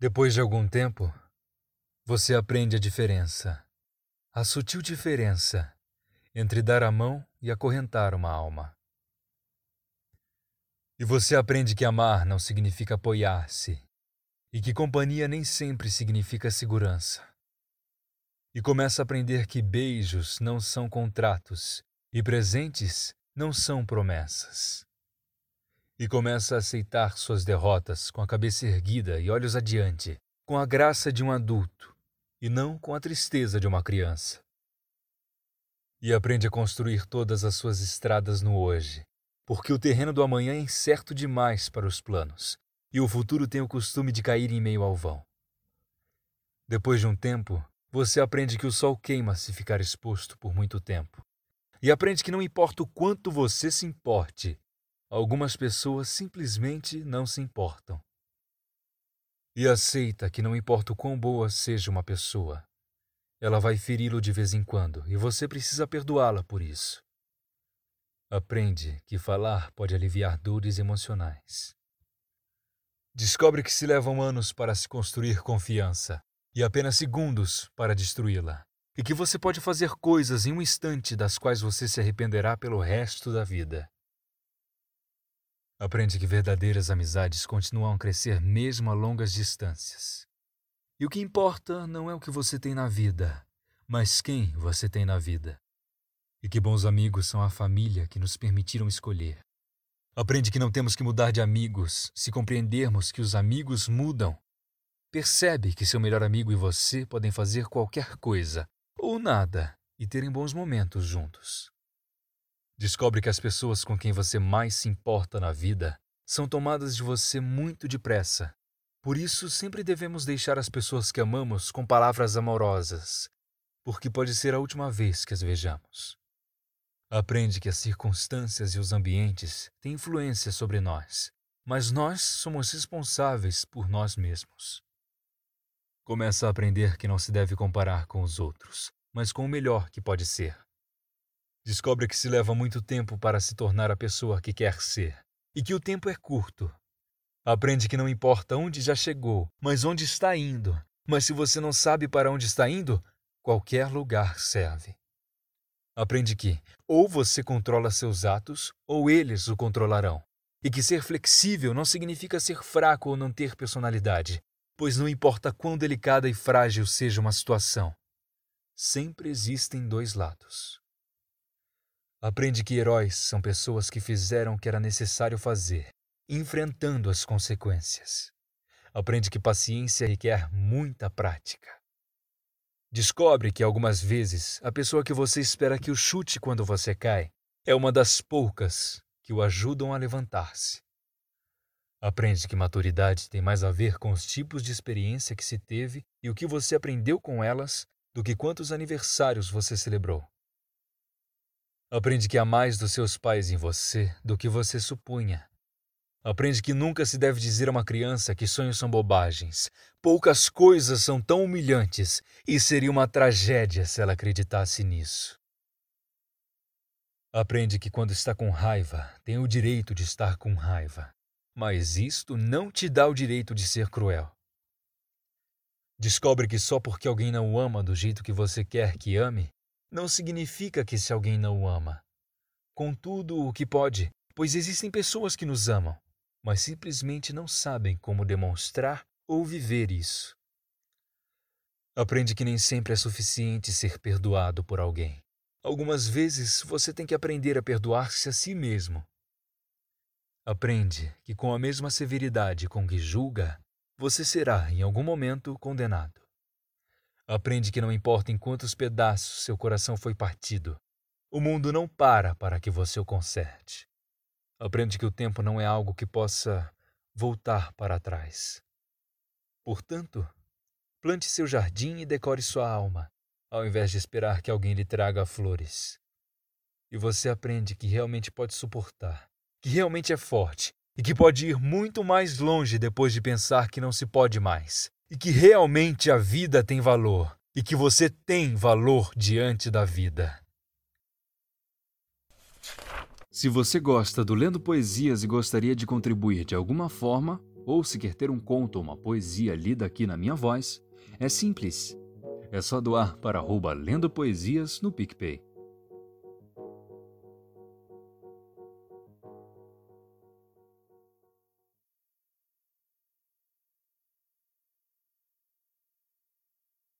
Depois de algum tempo, você aprende a diferença, a sutil diferença entre dar a mão e acorrentar uma alma. E você aprende que amar não significa apoiar-se, e que companhia nem sempre significa segurança. E começa a aprender que beijos não são contratos e presentes não são promessas e começa a aceitar suas derrotas com a cabeça erguida e olhos adiante, com a graça de um adulto e não com a tristeza de uma criança. E aprende a construir todas as suas estradas no hoje, porque o terreno do amanhã é incerto demais para os planos, e o futuro tem o costume de cair em meio ao vão. Depois de um tempo, você aprende que o sol queima se ficar exposto por muito tempo. E aprende que não importa o quanto você se importe, Algumas pessoas simplesmente não se importam. E aceita que não importa o quão boa seja uma pessoa, ela vai feri-lo de vez em quando e você precisa perdoá-la por isso. Aprende que falar pode aliviar dores emocionais. Descobre que se levam anos para se construir confiança e apenas segundos para destruí-la, e que você pode fazer coisas em um instante das quais você se arrependerá pelo resto da vida. Aprende que verdadeiras amizades continuam a crescer mesmo a longas distâncias. E o que importa não é o que você tem na vida, mas quem você tem na vida. E que bons amigos são a família que nos permitiram escolher. Aprende que não temos que mudar de amigos se compreendermos que os amigos mudam. Percebe que seu melhor amigo e você podem fazer qualquer coisa, ou nada, e terem bons momentos juntos. Descobre que as pessoas com quem você mais se importa na vida são tomadas de você muito depressa. Por isso, sempre devemos deixar as pessoas que amamos com palavras amorosas, porque pode ser a última vez que as vejamos. Aprende que as circunstâncias e os ambientes têm influência sobre nós, mas nós somos responsáveis por nós mesmos. Começa a aprender que não se deve comparar com os outros, mas com o melhor que pode ser. Descobre que se leva muito tempo para se tornar a pessoa que quer ser e que o tempo é curto. Aprende que não importa onde já chegou, mas onde está indo. Mas se você não sabe para onde está indo, qualquer lugar serve. Aprende que ou você controla seus atos ou eles o controlarão. E que ser flexível não significa ser fraco ou não ter personalidade, pois não importa quão delicada e frágil seja uma situação, sempre existem dois lados. Aprende que heróis são pessoas que fizeram o que era necessário fazer, enfrentando as consequências. Aprende que paciência requer muita prática. Descobre que algumas vezes a pessoa que você espera que o chute quando você cai é uma das poucas que o ajudam a levantar-se. Aprende que maturidade tem mais a ver com os tipos de experiência que se teve e o que você aprendeu com elas do que quantos aniversários você celebrou. Aprende que há mais dos seus pais em você do que você supunha. Aprende que nunca se deve dizer a uma criança que sonhos são bobagens. Poucas coisas são tão humilhantes e seria uma tragédia se ela acreditasse nisso. Aprende que quando está com raiva, tem o direito de estar com raiva, mas isto não te dá o direito de ser cruel. Descobre que só porque alguém não ama do jeito que você quer que ame, não significa que se alguém não o ama. Contudo, o que pode, pois existem pessoas que nos amam, mas simplesmente não sabem como demonstrar ou viver isso. Aprende que nem sempre é suficiente ser perdoado por alguém. Algumas vezes você tem que aprender a perdoar-se a si mesmo. Aprende que, com a mesma severidade com que julga, você será, em algum momento, condenado. Aprende que não importa em quantos pedaços seu coração foi partido, o mundo não para para que você o conserte. Aprende que o tempo não é algo que possa voltar para trás. Portanto, plante seu jardim e decore sua alma, ao invés de esperar que alguém lhe traga flores. E você aprende que realmente pode suportar, que realmente é forte e que pode ir muito mais longe depois de pensar que não se pode mais e que realmente a vida tem valor e que você tem valor diante da vida. Se você gosta do Lendo Poesias e gostaria de contribuir de alguma forma, ou se quer ter um conto ou uma poesia lida aqui na minha voz, é simples. É só doar para arroba Lendo Poesias no PicPay.